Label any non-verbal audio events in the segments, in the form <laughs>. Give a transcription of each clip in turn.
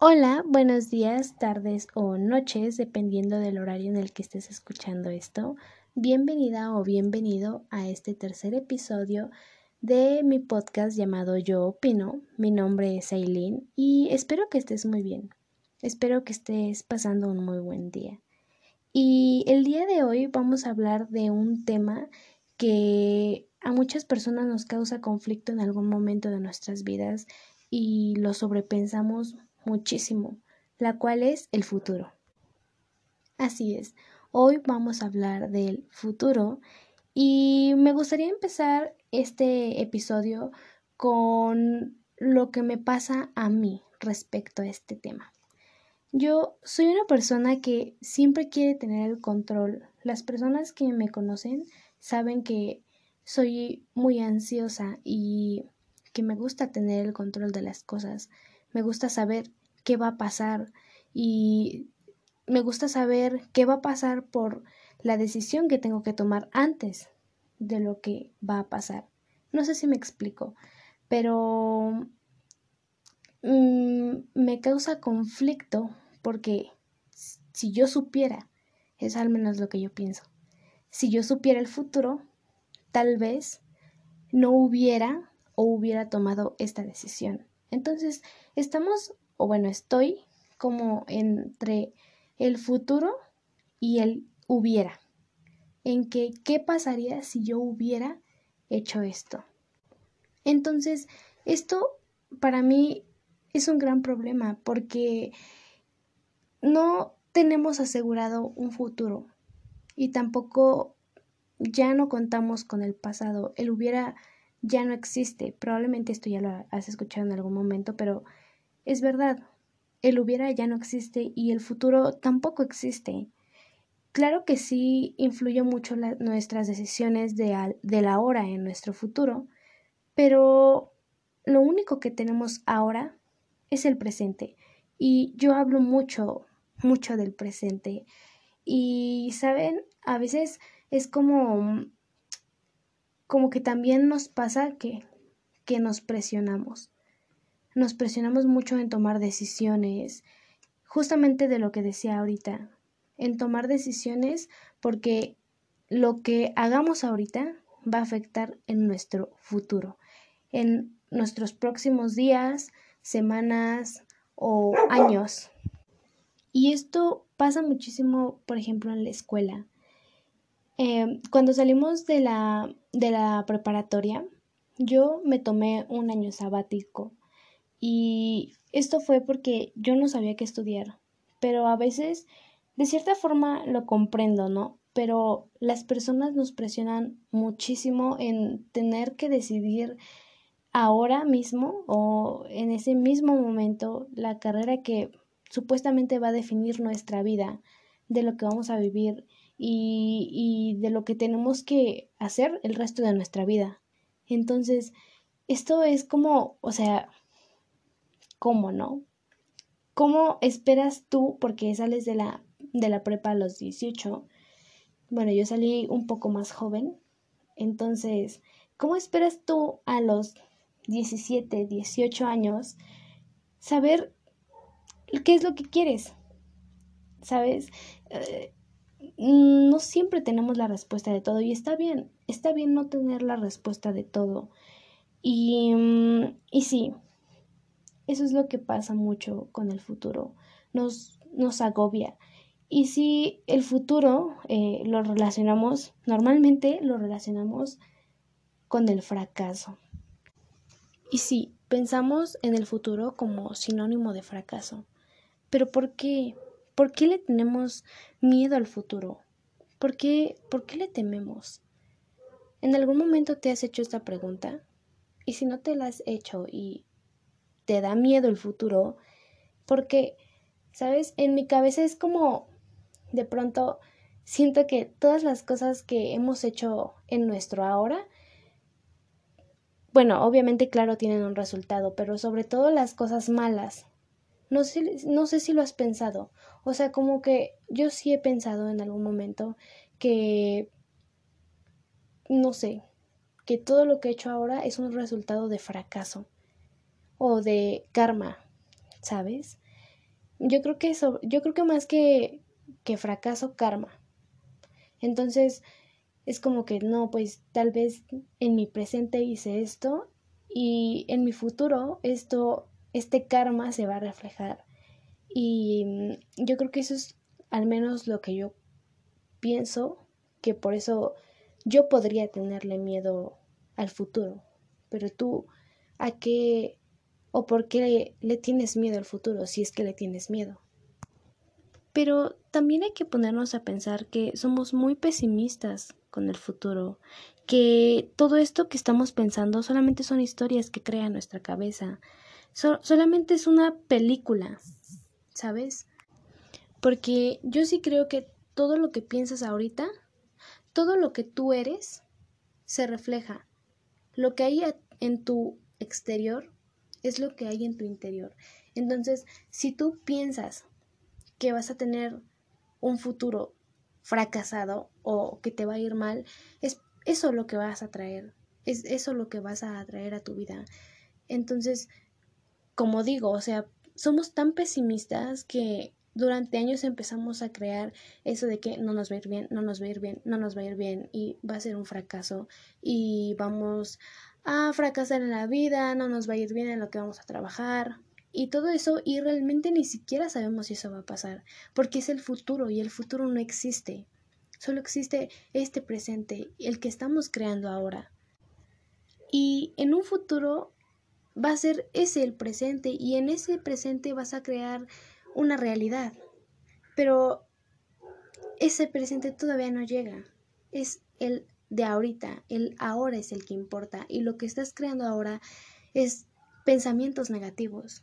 Hola, buenos días, tardes o noches, dependiendo del horario en el que estés escuchando esto. Bienvenida o bienvenido a este tercer episodio de mi podcast llamado Yo Opino. Mi nombre es Aileen y espero que estés muy bien. Espero que estés pasando un muy buen día. Y el día de hoy vamos a hablar de un tema que a muchas personas nos causa conflicto en algún momento de nuestras vidas y lo sobrepensamos muchísimo, la cual es el futuro. Así es, hoy vamos a hablar del futuro y me gustaría empezar este episodio con lo que me pasa a mí respecto a este tema. Yo soy una persona que siempre quiere tener el control. Las personas que me conocen saben que soy muy ansiosa y que me gusta tener el control de las cosas. Me gusta saber qué va a pasar y me gusta saber qué va a pasar por la decisión que tengo que tomar antes de lo que va a pasar. No sé si me explico, pero mm, me causa conflicto porque si yo supiera, es al menos lo que yo pienso, si yo supiera el futuro, tal vez no hubiera o hubiera tomado esta decisión. Entonces, estamos o bueno, estoy como entre el futuro y el hubiera. En que, ¿qué pasaría si yo hubiera hecho esto? Entonces, esto para mí es un gran problema porque no tenemos asegurado un futuro y tampoco ya no contamos con el pasado. El hubiera ya no existe. Probablemente esto ya lo has escuchado en algún momento, pero es verdad, el hubiera ya no existe y el futuro tampoco existe. Claro que sí influye mucho nuestras decisiones de, de la hora en nuestro futuro, pero lo único que tenemos ahora es el presente. Y yo hablo mucho, mucho del presente. Y, ¿saben? A veces es como, como que también nos pasa que, que nos presionamos nos presionamos mucho en tomar decisiones, justamente de lo que decía ahorita, en tomar decisiones porque lo que hagamos ahorita va a afectar en nuestro futuro, en nuestros próximos días, semanas o años. Y esto pasa muchísimo, por ejemplo, en la escuela. Eh, cuando salimos de la, de la preparatoria, yo me tomé un año sabático y esto fue porque yo no sabía qué estudiar. Pero a veces, de cierta forma, lo comprendo, ¿no? Pero las personas nos presionan muchísimo en tener que decidir ahora mismo o en ese mismo momento la carrera que supuestamente va a definir nuestra vida, de lo que vamos a vivir y, y de lo que tenemos que hacer el resto de nuestra vida. Entonces, esto es como, o sea, ¿Cómo no? ¿Cómo esperas tú, porque sales de la, de la prepa a los 18? Bueno, yo salí un poco más joven. Entonces, ¿cómo esperas tú a los 17, 18 años saber qué es lo que quieres? ¿Sabes? Eh, no siempre tenemos la respuesta de todo y está bien, está bien no tener la respuesta de todo. Y, mm, y sí, eso es lo que pasa mucho con el futuro, nos, nos agobia. Y si el futuro eh, lo relacionamos, normalmente lo relacionamos con el fracaso. Y sí, pensamos en el futuro como sinónimo de fracaso. Pero ¿por qué? ¿Por qué le tenemos miedo al futuro? ¿Por qué, ¿Por qué le tememos? ¿En algún momento te has hecho esta pregunta? Y si no te la has hecho y te da miedo el futuro, porque, ¿sabes? En mi cabeza es como, de pronto, siento que todas las cosas que hemos hecho en nuestro ahora, bueno, obviamente, claro, tienen un resultado, pero sobre todo las cosas malas. No sé, no sé si lo has pensado. O sea, como que yo sí he pensado en algún momento que, no sé, que todo lo que he hecho ahora es un resultado de fracaso o de karma, ¿sabes? Yo creo que yo creo que más que, que fracaso, karma. Entonces, es como que no, pues tal vez en mi presente hice esto y en mi futuro esto, este karma se va a reflejar. Y mm, yo creo que eso es al menos lo que yo pienso, que por eso yo podría tenerle miedo al futuro. Pero tú, ¿a qué o por qué le, tienes miedo al futuro si es que le tienes miedo? Pero también hay que ponernos a pensar que somos muy pesimistas con el futuro, que todo esto que estamos pensando solamente son historias que crea nuestra cabeza, solamente es una película, ¿sabes? Porque yo sí creo que todo lo que piensas ahorita, todo lo que tú eres, se refleja. Lo que hay en tu exterior es lo que hay en tu interior. Entonces, si tú piensas que vas a tener un futuro fracasado o que te va a ir mal, es eso lo que vas a traer, es eso lo que vas a atraer a tu vida. Entonces, como digo, o sea, somos tan pesimistas que durante años empezamos a crear eso de que no nos va a ir bien, no nos va a ir bien, no nos va a ir bien y va a ser un fracaso y vamos a fracasar en la vida, no nos va a ir bien en lo que vamos a trabajar y todo eso y realmente ni siquiera sabemos si eso va a pasar porque es el futuro y el futuro no existe. Solo existe este presente, el que estamos creando ahora. Y en un futuro va a ser ese el presente y en ese presente vas a crear una realidad. Pero ese presente todavía no llega. Es el de ahorita, el ahora es el que importa y lo que estás creando ahora es pensamientos negativos.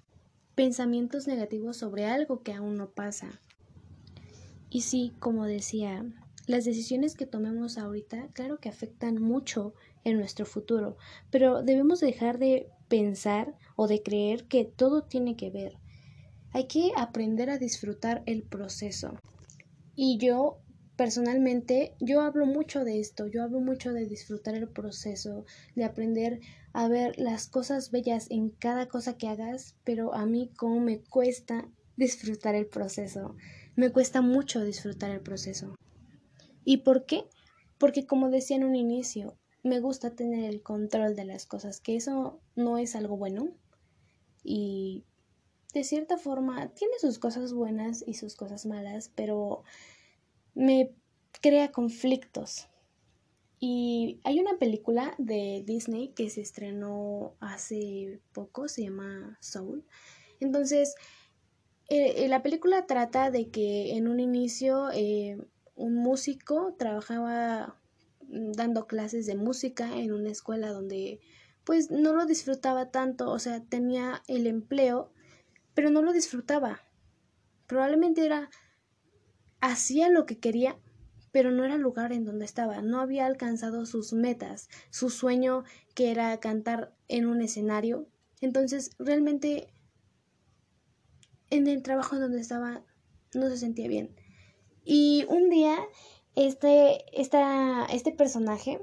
Pensamientos negativos sobre algo que aún no pasa. Y sí, como decía, las decisiones que tomemos ahorita, claro que afectan mucho en nuestro futuro, pero debemos dejar de pensar o de creer que todo tiene que ver. Hay que aprender a disfrutar el proceso. Y yo personalmente, yo hablo mucho de esto, yo hablo mucho de disfrutar el proceso, de aprender a ver las cosas bellas en cada cosa que hagas, pero a mí como me cuesta disfrutar el proceso, me cuesta mucho disfrutar el proceso. ¿Y por qué? Porque como decía en un inicio, me gusta tener el control de las cosas, que eso no es algo bueno y de cierta forma tiene sus cosas buenas y sus cosas malas, pero me crea conflictos. Y hay una película de Disney que se estrenó hace poco, se llama Soul. Entonces, eh, eh, la película trata de que en un inicio eh, un músico trabajaba dando clases de música en una escuela donde pues no lo disfrutaba tanto, o sea, tenía el empleo, pero no lo disfrutaba. Probablemente era, hacía lo que quería, pero no era el lugar en donde estaba, no había alcanzado sus metas, su sueño que era cantar en un escenario. Entonces, realmente en el trabajo en donde estaba no se sentía bien. Y un día, este, esta, este personaje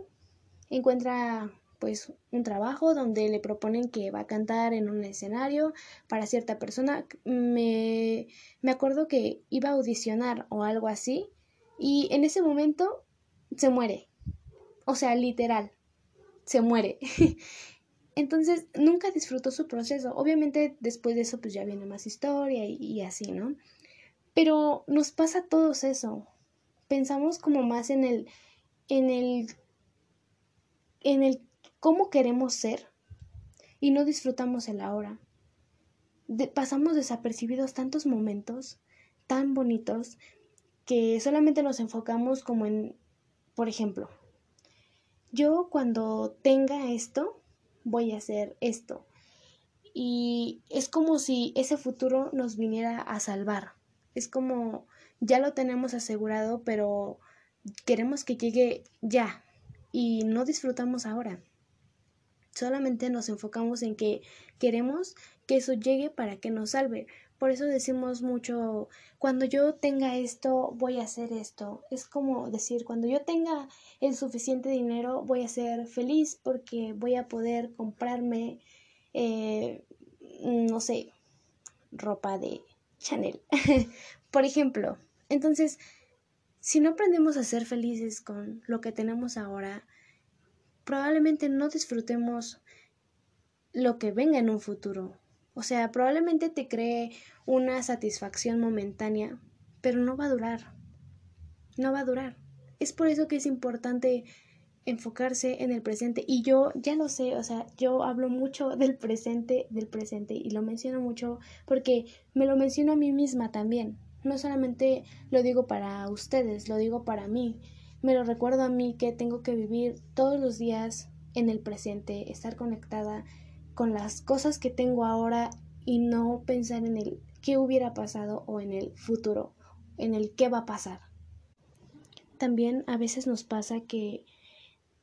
encuentra pues un trabajo donde le proponen que va a cantar en un escenario para cierta persona. Me, me acuerdo que iba a audicionar o algo así y en ese momento se muere. O sea, literal, se muere. <laughs> Entonces nunca disfrutó su proceso. Obviamente después de eso pues ya viene más historia y, así, ¿no? Pero nos pasa todos eso. Pensamos como más en el en el en el cómo queremos ser y no disfrutamos el ahora. pasamos desapercibidos tantos momentos tan bonitos que solamente nos enfocamos como en, por ejemplo, yo cuando tenga esto, voy a hacer esto. Y es como si ese futuro nos viniera a salvar. Es como ya lo tenemos asegurado, pero queremos que llegue ya y no disfrutamos ahora. Solamente nos enfocamos en que queremos que eso llegue para que nos salve. Por eso decimos mucho, cuando yo tenga esto, voy a hacer esto. Es como decir, cuando yo tenga el suficiente dinero, voy a ser feliz porque voy a poder comprarme, eh, no sé, ropa de Chanel. <laughs> Por ejemplo, entonces, si no aprendemos a ser felices con lo que tenemos ahora, probablemente no disfrutemos lo que venga en un futuro. O sea, probablemente te cree una satisfacción momentánea, pero no va a durar. No va a durar. Es por eso que es importante enfocarse en el presente. Y yo ya lo sé, o sea, yo hablo mucho <laughs> del presente, del presente, y lo menciono mucho porque me lo menciono a mí misma también. No solamente lo digo para ustedes, lo digo para mí. Me lo recuerdo a mí que tengo que vivir todos los días en el presente, estar conectada con las cosas que tengo ahora y no pensar en el qué hubiera pasado o en el futuro, en el qué va a pasar. También a veces nos pasa que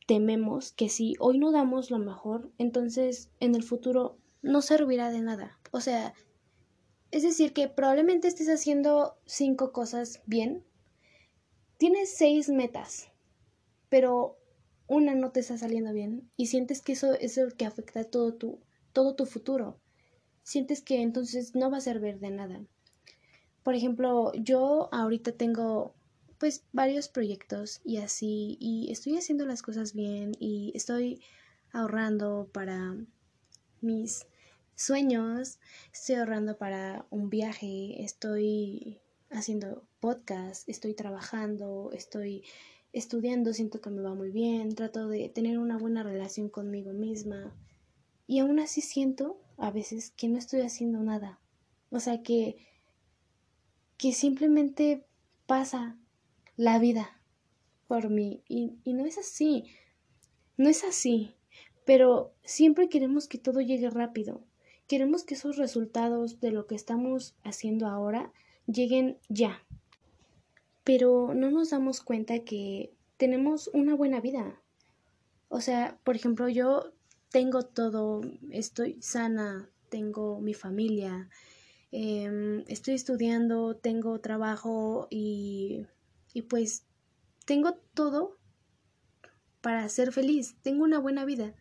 tememos que si hoy no damos lo mejor, entonces en el futuro no servirá de nada. O sea, es decir, que probablemente estés haciendo cinco cosas bien, tienes seis metas, pero una no te está saliendo bien y sientes que eso es lo que afecta todo tu, todo tu futuro. Sientes que entonces no va a servir de nada. Por ejemplo, yo ahorita tengo pues varios proyectos y así y estoy haciendo las cosas bien y estoy ahorrando para mis sueños, estoy ahorrando para un viaje, estoy haciendo podcast, estoy trabajando, estoy estudiando, siento que me va muy bien, trato de tener una buena relación conmigo misma y aún así siento a veces que no estoy haciendo nada. O sea que que simplemente pasa la vida por mí y, y no es así. No es así. Pero siempre queremos que todo llegue rápido. Queremos que esos resultados de lo que estamos haciendo ahora lleguen ya. Pero no nos damos cuenta que tenemos una buena vida. O sea, por ejemplo, yo tengo todo, estoy sana, tengo mi familia, em, estoy estudiando, tengo trabajo y, y pues tengo todo para ser feliz, tengo una buena vida.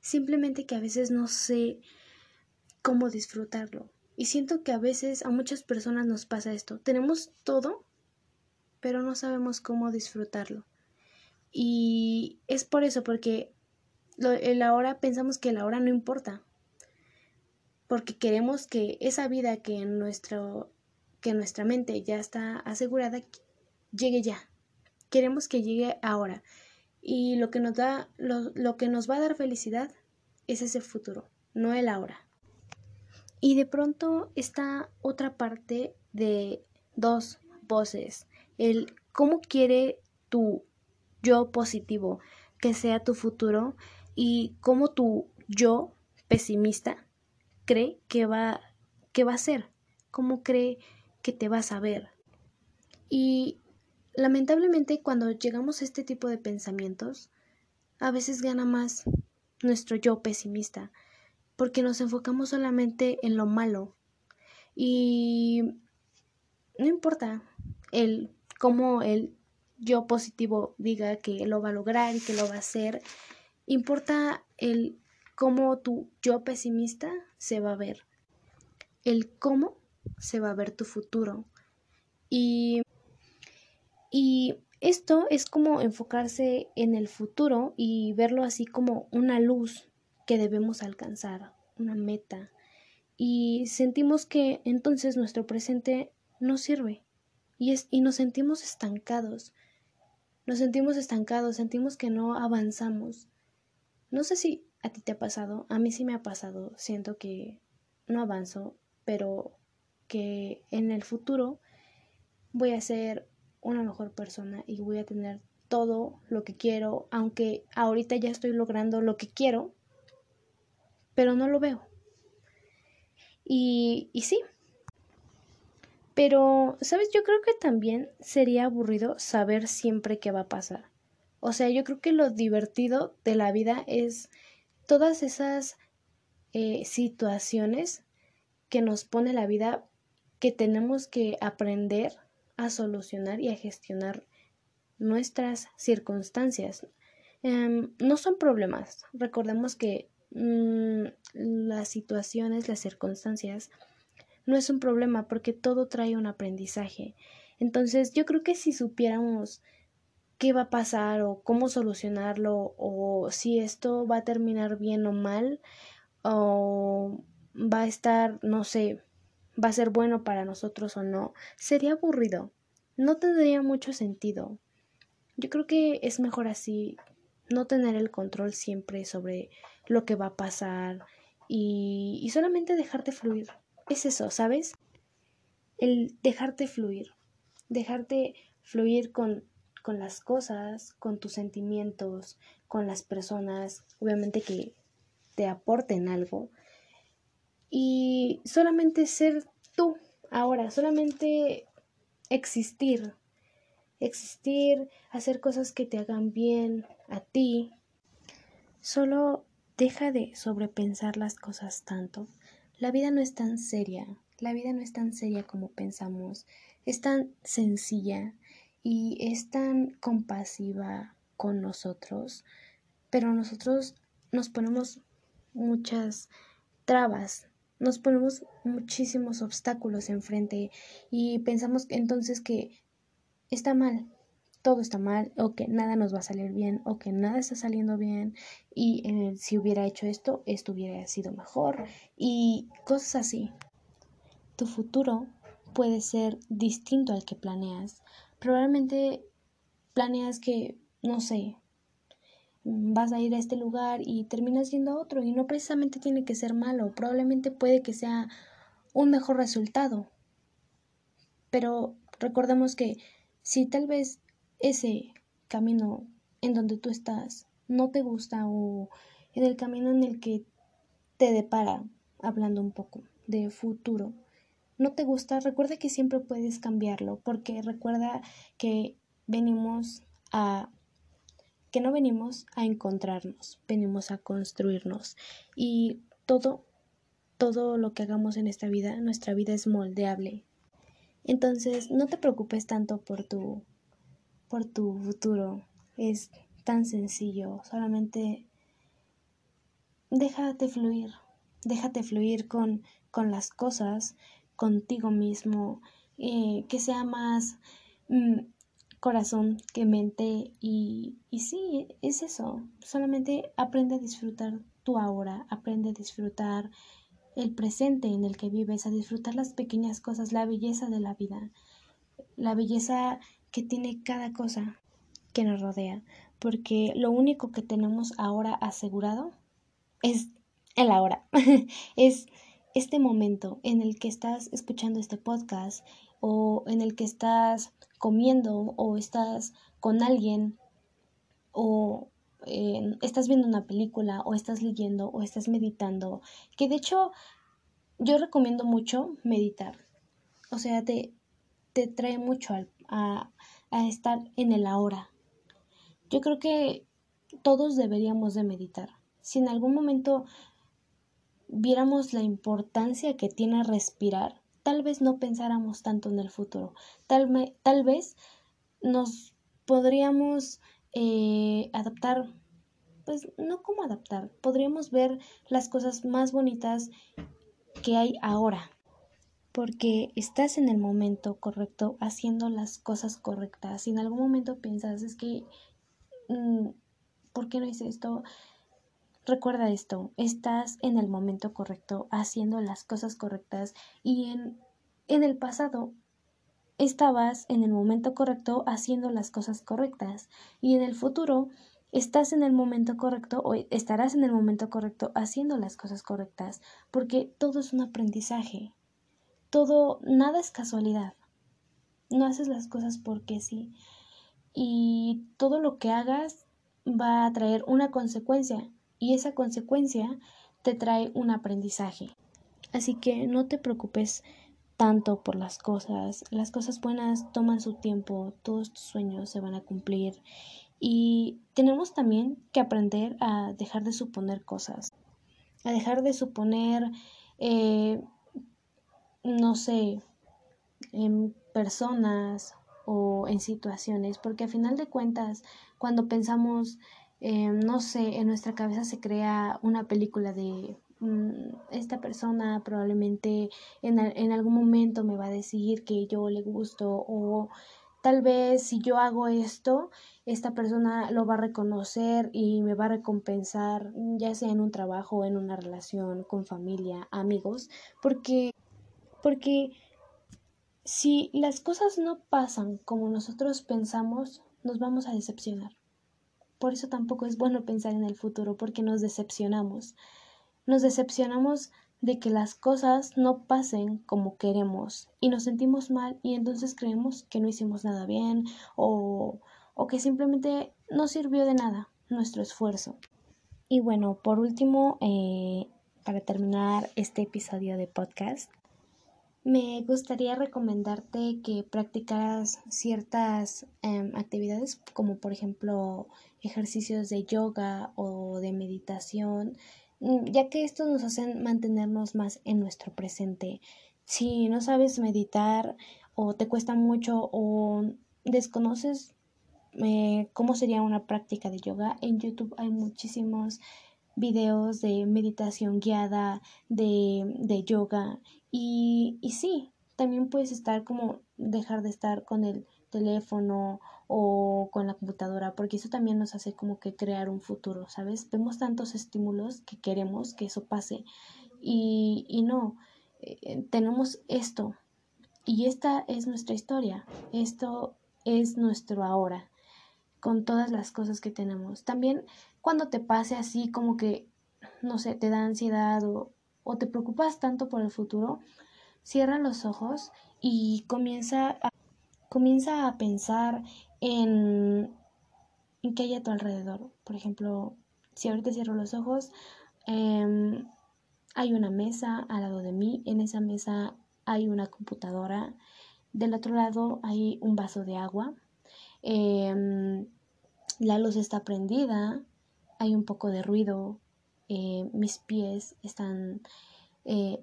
Simplemente que a veces no sé cómo disfrutarlo. Y siento que a veces a muchas personas nos pasa esto. Tenemos todo, pero no sabemos cómo disfrutarlo. Y es por eso, porque el ahora pensamos que el ahora no importa. Porque queremos que esa vida que en nuestro que nuestra mente ya está asegurada llegue ya. Queremos que llegue ahora. Y lo que nos da lo, lo que nos va a dar felicidad es ese futuro, no el ahora. Y de pronto está otra parte de dos voces. El cómo quiere tu yo positivo que sea tu futuro y cómo tu yo pesimista cree que va, que va a ser, cómo cree que te vas a ver. Y lamentablemente cuando llegamos a este tipo de pensamientos, a veces gana más nuestro yo pesimista, porque nos enfocamos solamente en lo malo y no importa el cómo el yo positivo diga que lo va a lograr y que lo va a hacer, importa el cómo tu yo pesimista se va a ver, el cómo se va a ver tu futuro. Y, y esto es como enfocarse en el futuro y verlo así como una luz que debemos alcanzar, una meta, y sentimos que entonces nuestro presente no sirve y, es, y nos sentimos estancados. Nos sentimos estancados, sentimos que no avanzamos. No sé si a ti te ha pasado, a mí sí me ha pasado, siento que no avanzo, pero que en el futuro voy a ser una mejor persona y voy a tener todo lo que quiero, aunque ahorita ya estoy logrando lo que quiero, pero no lo veo. Y, y sí. Pero, ¿sabes? Yo creo que también sería aburrido saber siempre qué va a pasar. O sea, yo creo que lo divertido de la vida es todas esas eh, situaciones que nos pone la vida que tenemos que aprender a solucionar y a gestionar nuestras circunstancias. Em, no son problemas. Recordemos que Mm, las situaciones, las circunstancias no es un problema porque todo trae un aprendizaje. Entonces yo creo que si supiéramos qué va a pasar o cómo solucionarlo o si esto va a terminar bien o mal o va a estar, no sé, va a ser bueno para nosotros o no, sería aburrido. No tendría mucho sentido. Yo creo que es mejor así, no tener el control siempre sobre lo que va a pasar y, solamente dejarte fluir. Es eso, ¿sabes? El dejarte fluir, dejarte fluir con, con las cosas, con tus sentimientos, con las personas, obviamente que te aporten algo. Y solamente ser tú, ahora, solamente existir, existir, hacer cosas que te hagan bien a ti. Solo deja de sobrepensar las cosas tanto. La vida no es tan seria, la vida no es tan seria como pensamos, es tan sencilla y es tan compasiva con nosotros, pero nosotros nos ponemos muchas trabas, nos ponemos muchísimos obstáculos enfrente y pensamos entonces que está mal, todo está mal o que nada nos va a salir bien o que nada está saliendo bien y eh, si hubiera hecho esto, esto hubiera sido mejor y cosas así. Tu futuro puede ser distinto al que planeas. Probablemente planeas que, no sé, vas a ir a este lugar y terminas yendo a otro y no precisamente tiene que ser malo, probablemente puede que sea un mejor resultado. Pero recordemos que si tal vez ese camino en donde tú estás no te gusta o en el camino en el que te depara, hablando un poco de futuro, no te gusta, recuerda que siempre puedes cambiarlo, porque recuerda que venimos a que no venimos a encontrarnos, venimos a construirnos y todo todo lo que hagamos en esta vida, nuestra vida es moldeable. Entonces, no te preocupes tanto por tu por tu futuro. Es tan sencillo. Solamente déjate fluir. Déjate fluir con, con las cosas, contigo mismo. Eh, que sea más mm, corazón que mente. Y, y sí, es eso. Solamente aprende a disfrutar tu ahora. Aprende a disfrutar el presente en el que vives, a disfrutar las pequeñas cosas, la belleza de la vida, la belleza que tiene cada cosa que nos rodea, porque lo único que tenemos ahora asegurado es el ahora, <laughs> es este momento en el que estás escuchando este podcast o en el que estás comiendo o estás con alguien o eh, estás viendo una película o estás leyendo o estás meditando, que de hecho yo recomiendo mucho meditar, o sea, te, te trae mucho al, a, estar en el ahora. Yo creo que todos deberíamos de meditar. Si en algún momento viéramos la importancia que tiene respirar, tal vez no pensáramos tanto en el futuro. Tal, tal vez nos podríamos eh, adaptar, pues no como adaptar, podríamos ver las cosas más bonitas que hay ahora porque estás en el momento correcto haciendo las cosas correctas. Si en algún momento piensas, es que, mm, ¿por qué no hice esto? Recuerda esto, estás en el momento correcto haciendo las cosas correctas y en, en el pasado estabas en el momento correcto haciendo las cosas correctas y en el futuro estás en el momento correcto o estarás en el momento correcto haciendo las cosas correctas porque todo es un aprendizaje todo, nada es casualidad. No haces las cosas porque sí. Y todo lo que hagas va a traer una consecuencia y esa consecuencia te trae un aprendizaje. Así que no te preocupes tanto por las cosas. Las cosas buenas toman su tiempo, todos tus sueños se van a cumplir y tenemos también que aprender a dejar de suponer cosas, a dejar de suponer eh, no sé, en personas o en situaciones, porque a final de cuentas, cuando pensamos, no sé, en nuestra cabeza se crea una película de mm, esta persona probablemente en, en algún momento me va a decir que yo le gusto o tal vez si yo hago esto, esta persona lo va a reconocer y me va a recompensar, ya sea en un trabajo, en una relación, con familia, amigos, porque, porque si las cosas no pasan como nosotros pensamos, nos vamos a decepcionar. Por eso tampoco es bueno pensar en el futuro, porque nos decepcionamos. Nos decepcionamos de que las cosas no pasen como queremos y nos sentimos mal y entonces creemos que no hicimos nada bien o, o que simplemente no sirvió de nada nuestro esfuerzo. Y bueno, por último, eh, para terminar este episodio de podcast, me gustaría recomendarte que practicaras ciertas em, actividades como por ejemplo ejercicios de yoga o de meditación, mm, ya que estos nos hacen mantenernos más en nuestro presente. Si no sabes meditar o te cuesta mucho o desconoces eh, cómo sería una práctica de yoga, en YouTube hay muchísimos videos de meditación guiada, de, de yoga y, y sí, también puedes estar como dejar de estar con el teléfono o con la computadora, porque eso también nos hace como que crear un futuro, ¿sabes? Vemos tantos estímulos que queremos que eso pase y, y no, eh, tenemos esto y esta es nuestra historia, esto es nuestro ahora, con todas las cosas que tenemos. También cuando te pase así como que, no sé, te da ansiedad o, o te preocupas tanto por el futuro, cierra los ojos y comienza a, comienza a pensar en, en qué hay a tu alrededor. Por ejemplo, si ahorita cierro los ojos, em, hay una mesa al lado de mí, en esa mesa hay una computadora, del otro lado hay un vaso de agua, em, la luz está prendida, hay un poco de ruido, eh, mis pies están eh,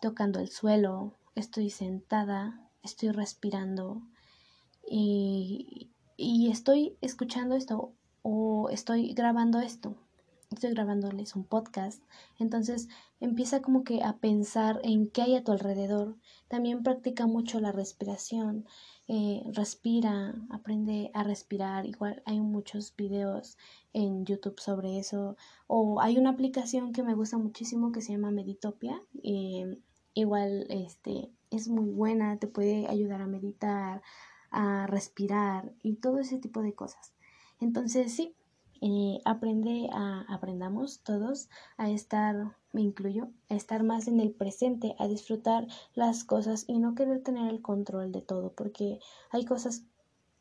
tocando el suelo, estoy sentada, estoy respirando y, y estoy escuchando esto o estoy grabando esto estoy grabándoles un podcast. Entonces empieza como que a pensar en qué hay a tu alrededor. También practica mucho la respiración. Eh, respira, aprende a respirar. Igual hay muchos videos en YouTube sobre eso. O hay una aplicación que me gusta muchísimo que se llama Meditopia. Eh, igual este, es muy buena, te puede ayudar a meditar, a respirar y todo ese tipo de cosas. Entonces sí, eh, aprende a, aprendamos todos a estar, me incluyo, a estar más en el presente, a disfrutar las cosas y no querer tener el control de todo, porque hay cosas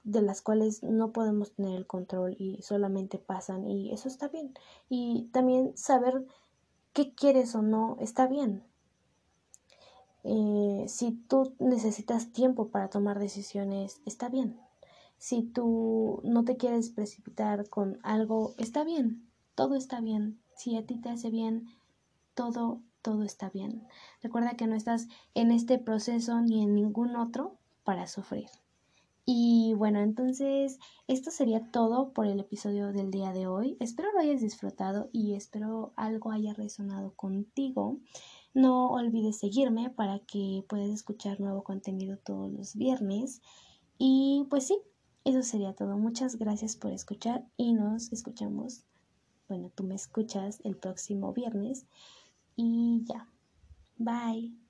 de las cuales no podemos tener el control y solamente pasan y eso está bien. Y también saber qué quieres o no está bien. Eh, si tú necesitas tiempo para tomar decisiones, está bien. Si tú no te quieres precipitar con algo, está bien, todo está bien. Si a ti te hace bien, todo, todo está bien. Recuerda que no estás en este proceso ni en ningún otro para sufrir. Y bueno, entonces esto sería todo por el episodio del día de hoy. Espero lo hayas disfrutado y espero algo haya resonado contigo. No olvides seguirme para que puedas escuchar nuevo contenido todos los viernes. Y pues sí, eso sería todo. Muchas gracias por escuchar y nos escuchamos. Bueno, tú me escuchas el próximo viernes y ya. Bye.